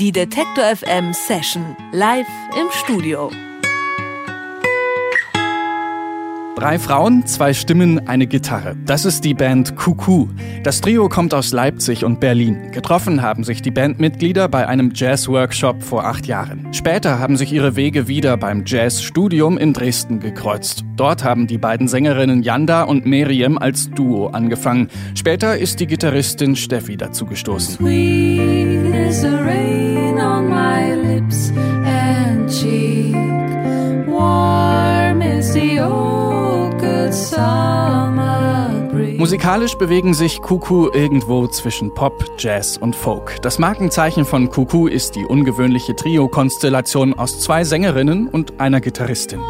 Die Detektor FM Session live im Studio. Drei Frauen, zwei Stimmen, eine Gitarre. Das ist die Band Kuku. Das Trio kommt aus Leipzig und Berlin. Getroffen haben sich die Bandmitglieder bei einem Jazz-Workshop vor acht Jahren. Später haben sich ihre Wege wieder beim Jazz-Studium in Dresden gekreuzt. Dort haben die beiden Sängerinnen Yanda und Miriam als Duo angefangen. Später ist die Gitarristin Steffi dazugestoßen. Sweet Musikalisch bewegen sich Kuku irgendwo zwischen Pop, Jazz und Folk. Das Markenzeichen von Kuku ist die ungewöhnliche Trio-Konstellation aus zwei Sängerinnen und einer Gitarristin.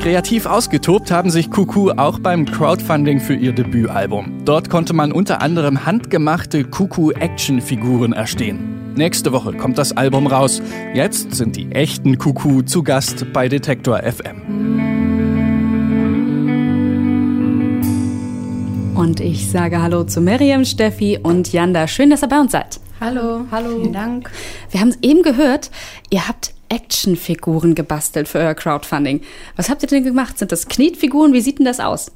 Kreativ ausgetobt haben sich Kuku auch beim Crowdfunding für ihr Debütalbum. Dort konnte man unter anderem handgemachte Kuku-Action-Figuren erstehen. Nächste Woche kommt das Album raus. Jetzt sind die echten Kuku zu Gast bei Detektor FM. Und ich sage Hallo zu Miriam, Steffi und Janda. Schön, dass ihr bei uns seid. Hallo, hallo. Vielen Dank. Wir haben es eben gehört, ihr habt Actionfiguren gebastelt für euer Crowdfunding. Was habt ihr denn gemacht? Sind das Knetfiguren? Wie sieht denn das aus?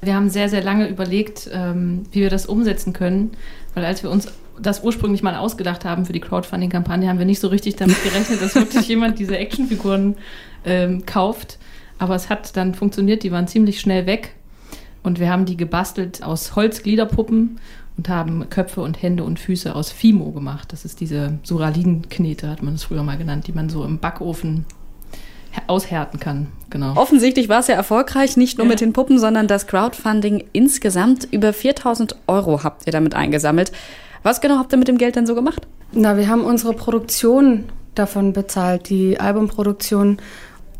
Wir haben sehr, sehr lange überlegt, ähm, wie wir das umsetzen können, weil als wir uns das ursprünglich mal ausgedacht haben für die Crowdfunding-Kampagne, haben wir nicht so richtig damit gerechnet, dass wirklich jemand diese Actionfiguren ähm, kauft. Aber es hat dann funktioniert, die waren ziemlich schnell weg. Und wir haben die gebastelt aus Holzgliederpuppen und haben Köpfe und Hände und Füße aus Fimo gemacht. Das ist diese Suralin-Knete, hat man es früher mal genannt, die man so im Backofen aushärten kann. Genau. Offensichtlich war es ja erfolgreich, nicht nur Ja. mit den Puppen, sondern das Crowdfunding insgesamt. Über 4000 Euro habt ihr damit eingesammelt. Was genau habt ihr mit dem Geld denn so gemacht? Na, wir haben unsere Produktion davon bezahlt, die Albumproduktion,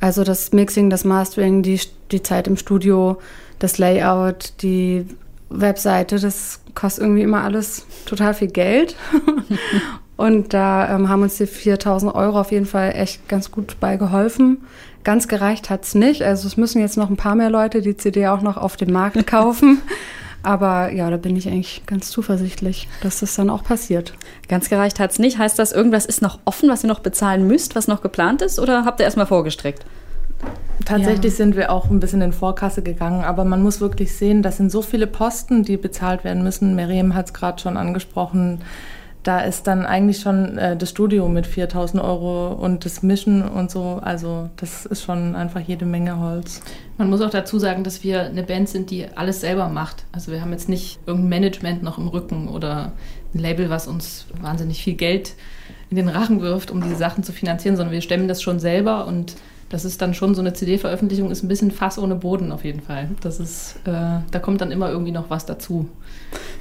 also das Mixing, das Mastering, die, die Zeit im Studio, das Layout, die Webseite, das kostet irgendwie immer alles total viel Geld. Und da ähm, haben uns die 4000 Euro auf jeden Fall echt ganz gut bei geholfen. Ganz gereicht hat's nicht. Also es müssen jetzt noch ein paar mehr Leute die CD auch noch auf dem Markt kaufen. Aber ja, da bin ich eigentlich ganz zuversichtlich, dass das dann auch passiert. Ganz gereicht hat's nicht. Heißt das, irgendwas ist noch offen, was ihr noch bezahlen müsst, was noch geplant ist? Oder habt ihr erstmal vorgestreckt? Tatsächlich sind wir auch ein bisschen in Vorkasse gegangen, aber man muss wirklich sehen, das sind so viele Posten, die bezahlt werden müssen. Miriam hat es gerade schon angesprochen. Da ist dann eigentlich schon äh, das Studio mit 4000 Euro und das Mischen und so. Also das ist schon einfach jede Menge Holz. Man muss auch dazu sagen, dass wir eine Band sind, die alles selber macht. Also wir haben jetzt nicht irgendein Management noch im Rücken oder ein Label, was uns wahnsinnig viel Geld in den Rachen wirft, um diese Sachen zu finanzieren, sondern wir stemmen das schon selber und das ist dann schon so eine CD-Veröffentlichung, ist ein bisschen Fass ohne Boden auf jeden Fall. Das ist, äh, da kommt dann immer irgendwie noch was dazu.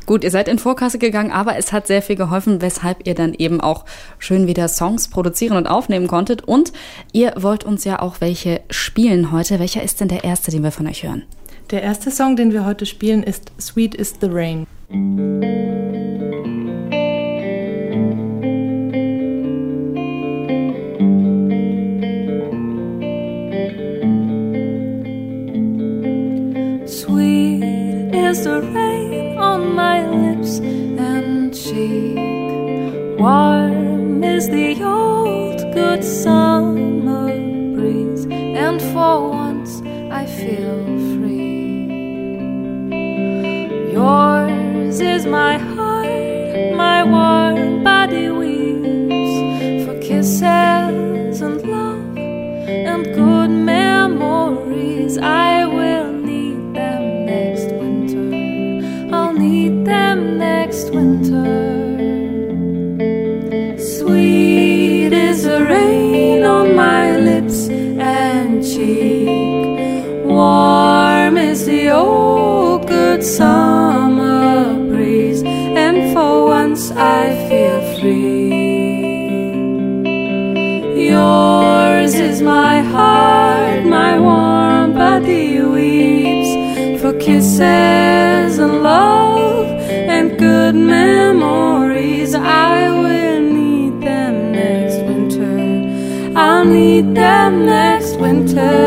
Gut, ihr seid in Vorkasse gegangen, aber es hat sehr viel geholfen, weshalb ihr dann eben auch schön wieder Songs produzieren und aufnehmen konntet. Und ihr wollt uns ja auch welche spielen heute. Welcher ist denn der erste, den wir von euch hören? Der erste Song, den wir heute spielen, ist Sweet is the Rain. Is the rain on my lips and cheek. Warm is the old good summer breeze, and for once I feel free. Yours is my summer breeze. And for once I feel free. Yours is my heart, my warm body weeps for kisses and love and good memories. I will need them next winter. I'll need them next winter.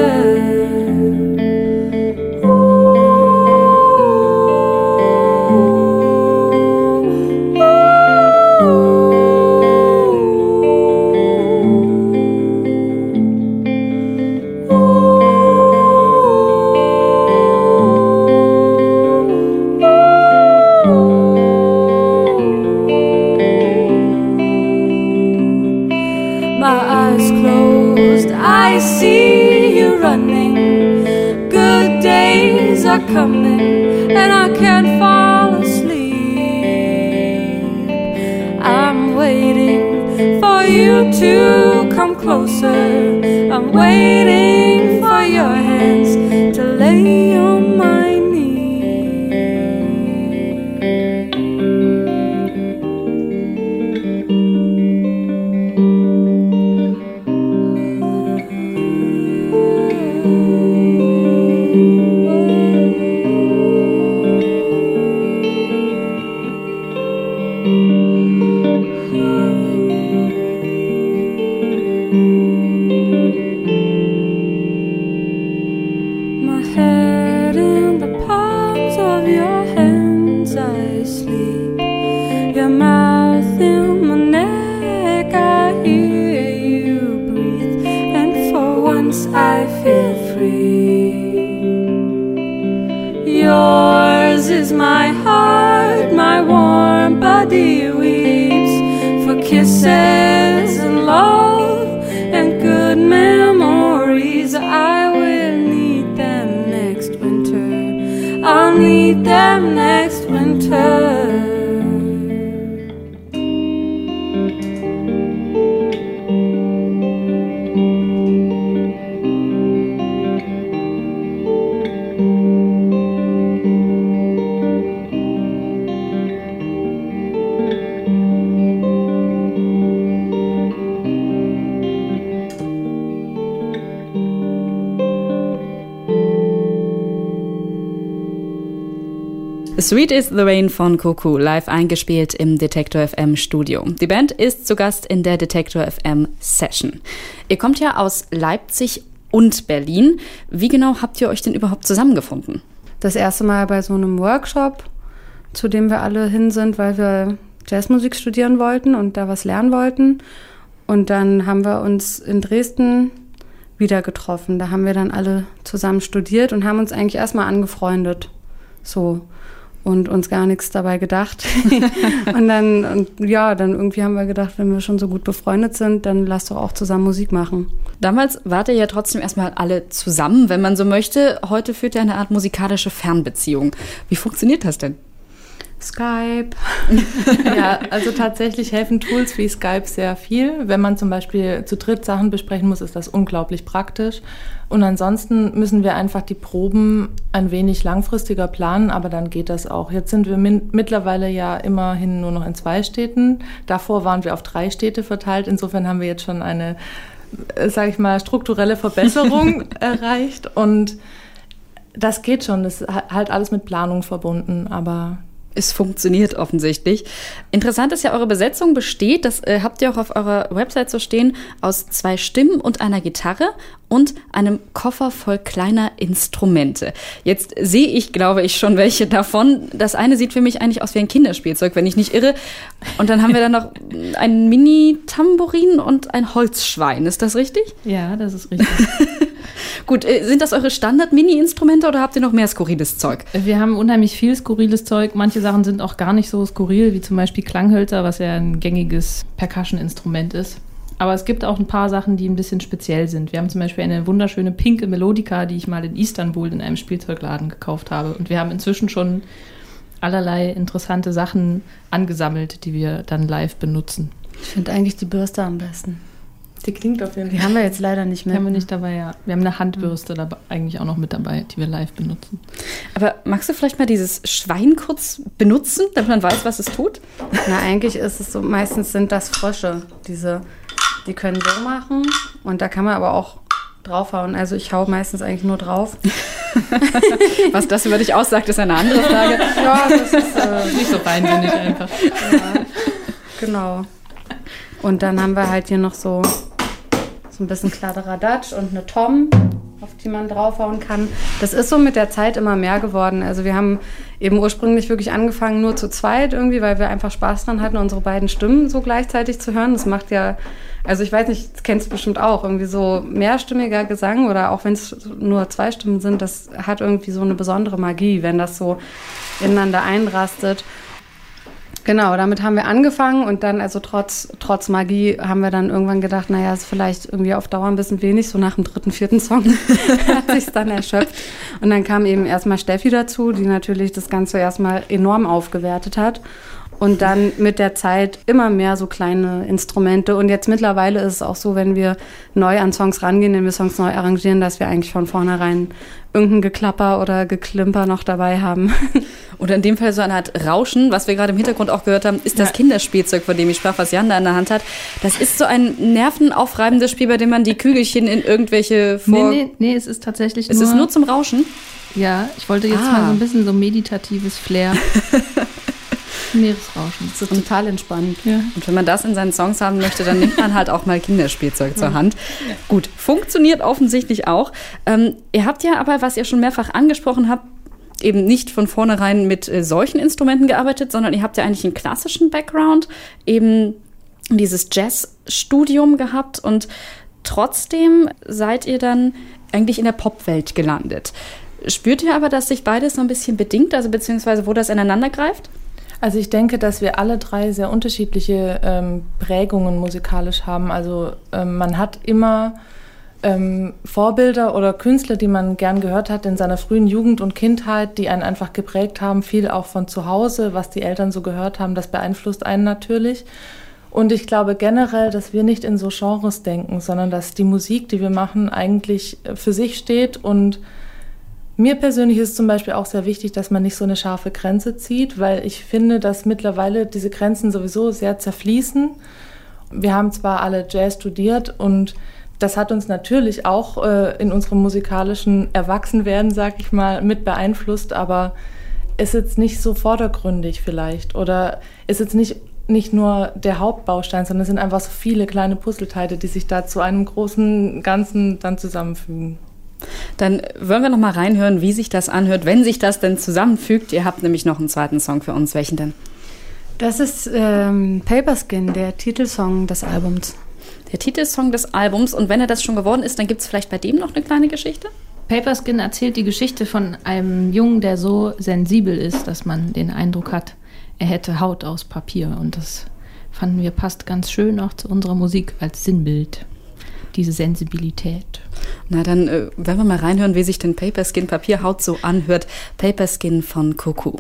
Are coming and I can't fall asleep. I'm waiting for you to come closer. I'm waiting for your hands to lay on My kisses and love and good memories. I will need them next winter. I'll need them next winter. Sweet is the Rain von Cuckoo, live eingespielt im Detektor FM Studio. Die Band ist zu Gast in der Detektor FM Session. Ihr kommt ja aus Leipzig und Berlin. Wie genau habt ihr euch denn überhaupt zusammengefunden? Das erste Mal bei so einem Workshop, zu dem wir alle hin sind, weil wir Jazzmusik studieren wollten und da was lernen wollten. Und dann haben wir uns in Dresden wieder getroffen. Da haben wir dann alle zusammen studiert und haben uns eigentlich erstmal angefreundet. So. Und uns gar nichts dabei gedacht. und dann, und ja, dann irgendwie haben wir gedacht, wenn wir schon so gut befreundet sind, dann lass doch auch zusammen Musik machen. Damals wart ihr ja trotzdem erstmal alle zusammen, wenn man so möchte. Heute führt ihr eine Art musikalische Fernbeziehung. Wie funktioniert das denn? Skype. Ja, also tatsächlich helfen Tools wie Skype sehr viel. Wenn man zum Beispiel zu dritt Sachen besprechen muss, ist das unglaublich praktisch. Und ansonsten müssen wir einfach die Proben ein wenig langfristiger planen, aber dann geht das auch. Jetzt sind wir mittlerweile ja immerhin nur noch in zwei Städten. Davor waren wir auf drei Städte verteilt. Insofern haben wir jetzt schon eine, sage ich mal, strukturelle Verbesserung erreicht. Und das geht schon. Das ist halt alles mit Planung verbunden, aber Es funktioniert offensichtlich. Interessant ist ja, eure Besetzung besteht, das äh, habt ihr auch auf eurer Website so stehen, aus zwei Stimmen und einer Gitarre und einem Koffer voll kleiner Instrumente. Jetzt sehe ich, glaube ich, schon welche davon. Das eine sieht für mich eigentlich aus wie ein Kinderspielzeug, wenn ich nicht irre. Und dann haben wir dann noch einen Mini-Tambourin und ein Holzschwein. Ist das richtig? Ja, das ist richtig. Gut, äh, sind das eure Standard-Mini-Instrumente oder habt ihr noch mehr skurriles Zeug? Wir haben unheimlich viel skurriles Zeug. Manche Sachen sind auch gar nicht so skurril, wie zum Beispiel Klanghölzer, was ja ein gängiges Percussion-Instrument ist. Aber es gibt auch ein paar Sachen, die ein bisschen speziell sind. Wir haben zum Beispiel eine wunderschöne pinke Melodika, die ich mal in Istanbul in einem Spielzeugladen gekauft habe. Und wir haben inzwischen schon allerlei interessante Sachen angesammelt, die wir dann live benutzen. Ich finde eigentlich die Bürste am besten. Die klingt auf jeden Die Fall. haben wir jetzt leider nicht Die mehr. haben wir nicht dabei, ja. Wir haben eine Handbürste dabei, eigentlich auch noch mit dabei, die wir live benutzen. Aber magst du vielleicht mal dieses Schwein kurz benutzen, damit man weiß, was es tut? Na, eigentlich ist es so, meistens sind das Frösche. Diese, die können so machen und da kann man aber auch draufhauen. Also ich hau meistens eigentlich nur drauf. Was das über dich aussagt, ist eine andere Frage. Ja, das ist äh, Nicht so feinsinnig einfach. genau. Und dann haben wir halt hier noch so ein bisschen Kladderadatsch und eine Tom, auf die man draufhauen kann. Das ist so mit der Zeit immer mehr geworden. Also wir haben eben ursprünglich wirklich angefangen nur zu zweit irgendwie, weil wir einfach Spaß dran hatten, unsere beiden Stimmen so gleichzeitig zu hören. Das macht ja, also ich weiß nicht, das kennst du bestimmt auch, irgendwie so mehrstimmiger Gesang oder auch wenn es nur zwei Stimmen sind, das hat irgendwie so eine besondere Magie, wenn das so ineinander einrastet. Genau, damit haben wir angefangen und dann, also trotz, trotz Magie, haben wir dann irgendwann gedacht, naja, ist vielleicht irgendwie auf Dauer ein bisschen wenig. So nach dem dritten, vierten Song hat sich dann erschöpft. Und dann kam eben erstmal Steffi dazu, die natürlich das Ganze erstmal enorm aufgewertet hat. Und dann mit der Zeit immer mehr so kleine Instrumente. Und jetzt mittlerweile ist es auch so, wenn wir neu an Songs rangehen, wenn wir Songs neu arrangieren, dass wir eigentlich von vornherein irgendein Geklapper oder Geklimper noch dabei haben. Oder in dem Fall so eine Art Rauschen, was wir gerade im Hintergrund auch gehört haben, ist das Kinderspielzeug, von dem ich sprach, was Jan da in der Hand hat. Das ist so ein nervenaufreibendes Spiel, bei dem man die Kügelchen in irgendwelche vor... Nee, nee, nee, es ist tatsächlich Es nur... ist nur zum Rauschen. Ja, ich wollte jetzt Ah. mal so ein bisschen so meditatives Flair. Meeresrauschen. Das ist total entspannt. Ja. Und wenn man das in seinen Songs haben möchte, dann nimmt man halt auch mal Kinderspielzeug zur Hand. Gut, funktioniert offensichtlich auch. Ähm, ihr habt ja aber, was ihr schon mehrfach angesprochen habt, eben nicht von vornherein mit äh, solchen Instrumenten gearbeitet, sondern ihr habt ja eigentlich einen klassischen Background, eben dieses Jazzstudium gehabt und trotzdem seid ihr dann eigentlich in der Popwelt gelandet. Spürt ihr aber, dass sich beides so ein bisschen bedingt, also beziehungsweise wo das ineinander greift? Also ich denke, dass wir alle drei sehr unterschiedliche ähm, Prägungen musikalisch haben. Also ähm, man hat immer ähm, Vorbilder oder Künstler, die man gern gehört hat in seiner frühen Jugend und Kindheit, die einen einfach geprägt haben, viel auch von zu Hause, was die Eltern so gehört haben, das beeinflusst einen natürlich. Und ich glaube generell, dass wir nicht in so Genres denken, sondern dass die Musik, die wir machen, eigentlich äh, für sich steht und mir persönlich ist zum Beispiel auch sehr wichtig, dass man nicht so eine scharfe Grenze zieht, weil ich finde, dass mittlerweile diese Grenzen sowieso sehr zerfließen. Wir haben zwar alle Jazz studiert und das hat uns natürlich auch äh, in unserem musikalischen Erwachsenwerden, sag ich mal, mit beeinflusst, aber ist jetzt nicht so vordergründig vielleicht oder ist jetzt nicht, nicht nur der Hauptbaustein, sondern es sind einfach so viele kleine Puzzleteile, die sich da zu einem großen Ganzen dann zusammenfügen. Dann wollen wir noch mal reinhören, wie sich das anhört, wenn sich das denn zusammenfügt. Ihr habt nämlich noch einen zweiten Song für uns. Welchen denn? Das ist ähm, Paperskin, der Titelsong des Albums. Der Titelsong des Albums. Und wenn er das schon geworden ist, dann gibt es vielleicht bei dem noch eine kleine Geschichte? Paperskin erzählt die Geschichte von einem Jungen, der so sensibel ist, dass man den Eindruck hat, er hätte Haut aus Papier. Und das fanden wir passt ganz schön auch zu unserer Musik als Sinnbild. Diese Sensibilität. Na, dann äh, werden wir mal reinhören, wie sich denn Paperskin Papierhaut so anhört. Paperskin von Kuku.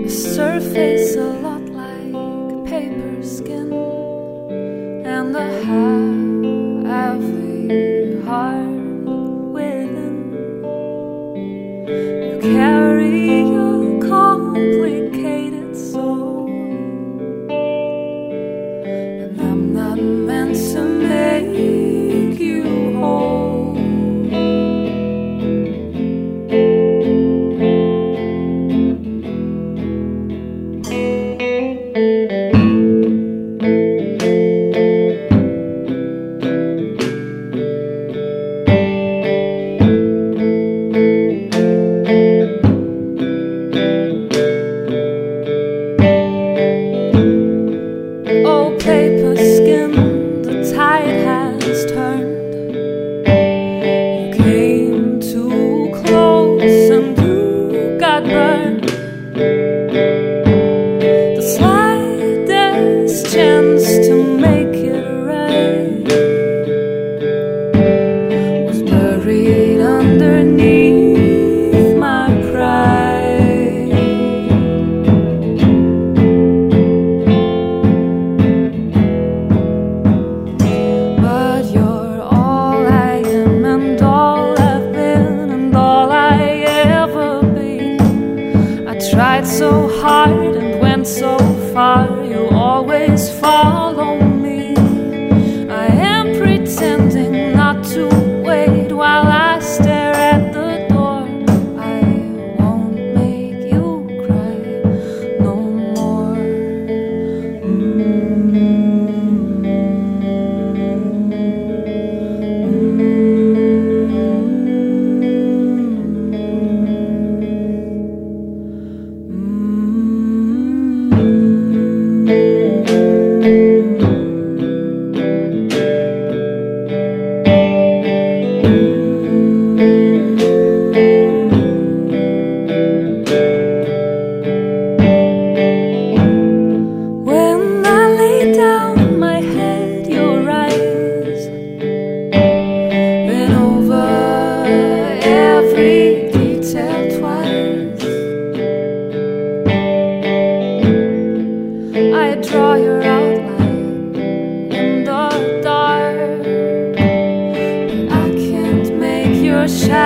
A surface a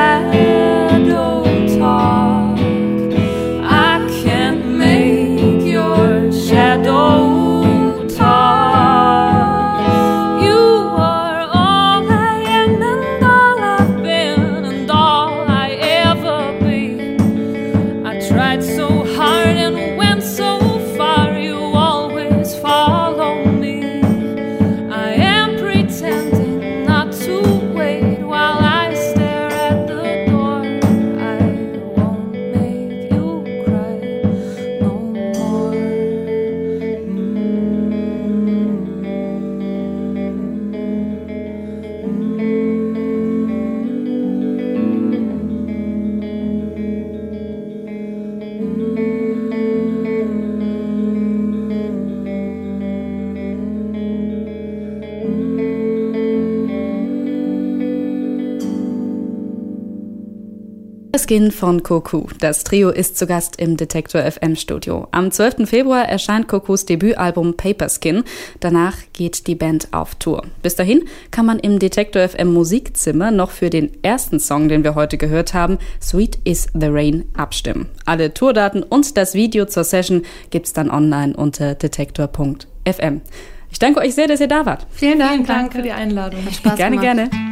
side Skin von Koku. Das Trio ist zu Gast im Detektor FM Studio. Am 12. Februar erscheint Kokus Debütalbum Paper Skin. Danach geht die Band auf Tour. Bis dahin kann man im Detektor FM Musikzimmer noch für den ersten Song, den wir heute gehört haben, Sweet is the Rain, abstimmen. Alle Tourdaten und das Video zur Session gibt's dann online unter detektor.fm. Ich danke euch sehr, dass ihr da wart. Vielen Dank, Vielen Dank für die Einladung. Hat Spaß gerne, gemacht. gerne.